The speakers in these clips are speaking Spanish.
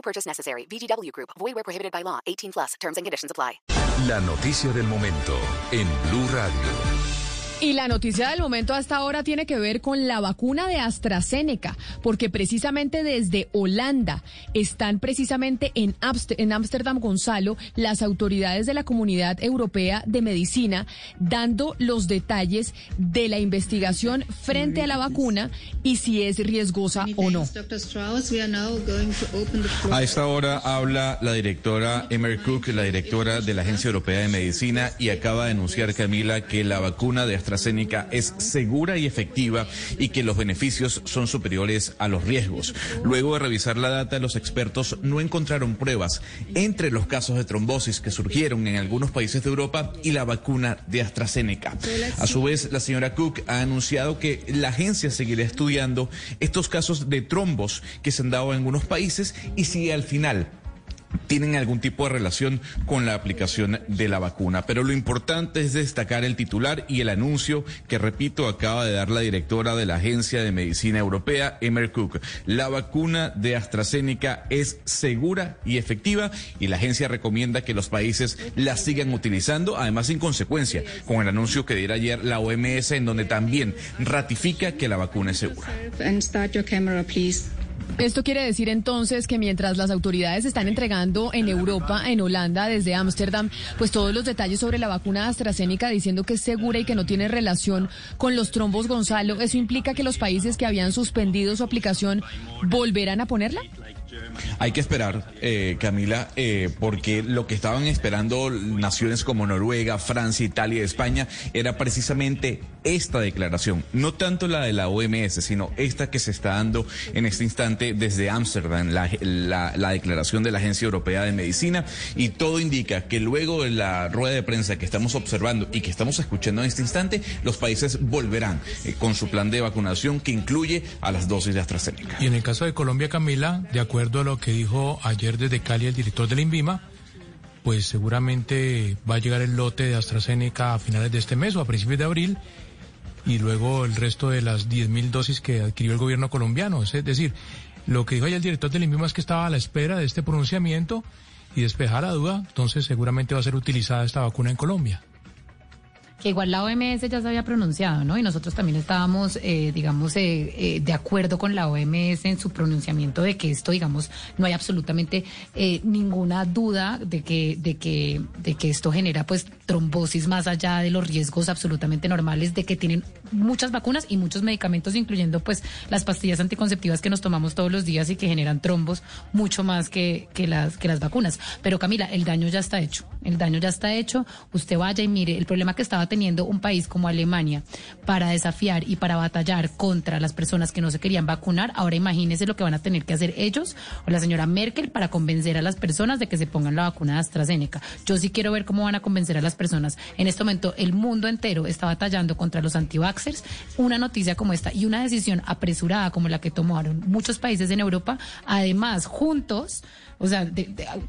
No purchase necessary. VGW Group. Void where prohibited by law. 18 plus. Terms and conditions apply. La noticia del momento en Blue Radio. Y la noticia del momento hasta ahora tiene que ver con la vacuna de AstraZeneca, porque precisamente desde Holanda están precisamente en Ámsterdam, Gonzalo, las autoridades de la Comunidad Europea de Medicina dando los detalles de la investigación frente a la vacuna y si es riesgosa o no. A esta hora habla la directora Emer Cook, la directora de la Agencia Europea de Medicina, y acaba de anunciar, Camila, que la vacuna de AstraZeneca AstraZeneca es segura y efectiva y que los beneficios son superiores a los riesgos. Luego de revisar la data, los expertos no encontraron pruebas entre los casos de trombosis que surgieron en algunos países de Europa y la vacuna de AstraZeneca. A su vez, la señora Cook ha anunciado que la agencia seguirá estudiando estos casos de trombos que se han dado en algunos países y si al final tienen algún tipo de relación con la aplicación de la vacuna. Pero lo importante es destacar el titular y el anuncio que, repito, acaba de dar la directora de la Agencia de Medicina Europea, Emer Cook. La vacuna de AstraZeneca es segura y efectiva y la agencia recomienda que los países la sigan utilizando, además en consecuencia con el anuncio que diera ayer la OMS, en donde también ratifica que la vacuna es segura. Esto quiere decir entonces que mientras las autoridades están entregando en Europa, en Holanda, desde Ámsterdam, pues todos los detalles sobre la vacuna AstraZeneca diciendo que es segura y que no tiene relación con los trombos Gonzalo, ¿eso implica que los países que habían suspendido su aplicación volverán a ponerla? Hay que esperar, eh, Camila, eh, porque lo que estaban esperando naciones como Noruega, Francia, Italia España era precisamente esta declaración, no tanto la de la OMS, sino esta que se está dando en este instante desde Ámsterdam, la, la, declaración de la Agencia Europea de Medicina, y todo indica que luego de la rueda de prensa que estamos observando y que estamos escuchando en este instante, los países volverán eh, con su plan de vacunación que incluye a las dosis de AstraZeneca. Y en el caso de Colombia, Camila, de acuerdo a lo que dijo ayer desde Cali el director del INVIMA, pues seguramente va a llegar el lote de AstraZeneca a finales de este mes o a principios de abril y luego el resto de las 10.000 dosis que adquirió el gobierno colombiano. Es decir, lo que dijo ayer el director del INVIMA es que estaba a la espera de este pronunciamiento y despejar la duda, entonces seguramente va a ser utilizada esta vacuna en Colombia que igual la OMS ya se había pronunciado, ¿no? Y nosotros también estábamos, eh, digamos, eh, eh, de acuerdo con la OMS en su pronunciamiento de que esto, digamos, no hay absolutamente ninguna duda de que, de que, de que esto genera, pues, trombosis más allá de los riesgos absolutamente normales de que tienen muchas vacunas y muchos medicamentos, incluyendo, pues, las pastillas anticonceptivas que nos tomamos todos los días y que generan trombos mucho más que, que las, que las vacunas. Pero Camila, el daño ya está hecho. El daño ya está hecho. Usted vaya y mire el problema que estaba teniendo un país como Alemania para desafiar y para batallar contra las personas que no se querían vacunar, ahora imagínese lo que van a tener que hacer ellos o la señora Merkel para convencer a las personas de que se pongan la vacuna de AstraZeneca. Yo sí quiero ver cómo van a convencer a las personas. En este momento el mundo entero está batallando contra los antivaxers. Una noticia como esta y una decisión apresurada como la que tomaron muchos países en Europa, además juntos, o sea,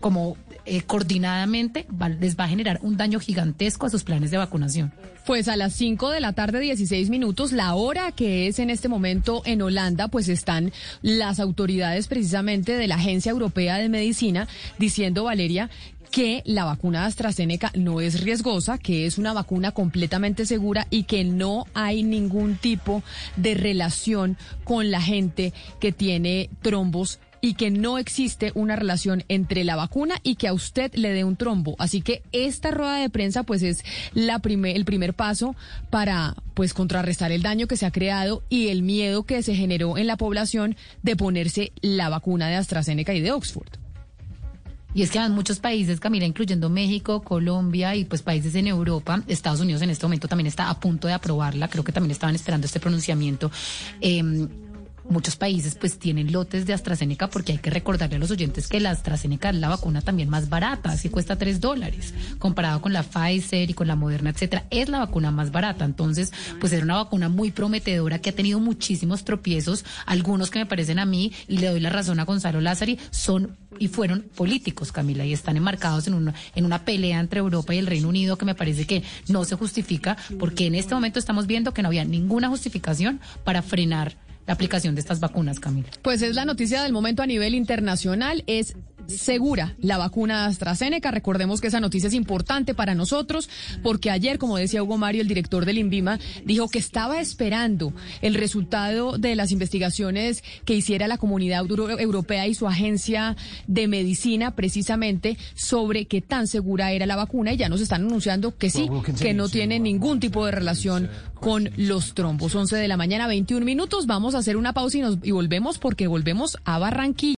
como eh, coordinadamente, les va a generar un daño gigantesco a sus planes de vacunación. Pues a las 5 de la tarde, 16 minutos, la hora que es en este momento en Holanda, pues están las autoridades precisamente de la Agencia Europea de Medicina diciendo, Valeria, que la vacuna AstraZeneca no es riesgosa, que es una vacuna completamente segura y que no hay ningún tipo de relación con la gente que tiene trombos y que no existe una relación entre la vacuna y que a usted le dé un trombo. Así que esta rueda de prensa pues es la primer, el primer paso para pues contrarrestar el daño que se ha creado y el miedo que se generó en la población de ponerse la vacuna de AstraZeneca y de Oxford. Y es que en muchos países, Camila, incluyendo México, Colombia y pues países en Europa, Estados Unidos en este momento también está a punto de aprobarla, creo que también estaban esperando este pronunciamiento. Eh, muchos países pues tienen lotes de AstraZeneca porque hay que recordarle a los oyentes que la AstraZeneca es la vacuna también más barata, así cuesta 3 dólares, comparado con la Pfizer y con la Moderna, etcétera, es la vacuna más barata. Entonces, pues era una vacuna muy prometedora que ha tenido muchísimos tropiezos, algunos que me parecen a mí, y le doy la razón a Gonzalo Lázari, son y fueron políticos, Camila, y están enmarcados en una, en una pelea entre Europa y el Reino Unido que me parece que no se justifica, porque en este momento estamos viendo que no había ninguna justificación para frenar la aplicación de estas vacunas, Camila. Pues es la noticia del momento a nivel internacional, es segura la vacuna AstraZeneca. Recordemos que esa noticia es importante para nosotros porque ayer, como decía Hugo Mario, el director del INVIMA, dijo que estaba esperando el resultado de las investigaciones que hiciera la comunidad europea y su agencia de medicina precisamente sobre qué tan segura era la vacuna y ya nos están anunciando que sí, que no tiene ningún tipo de relación con los trombos. 11 de la mañana, 21 minutos. Vamos a hacer una pausa y, nos, y volvemos porque volvemos a Barranquilla.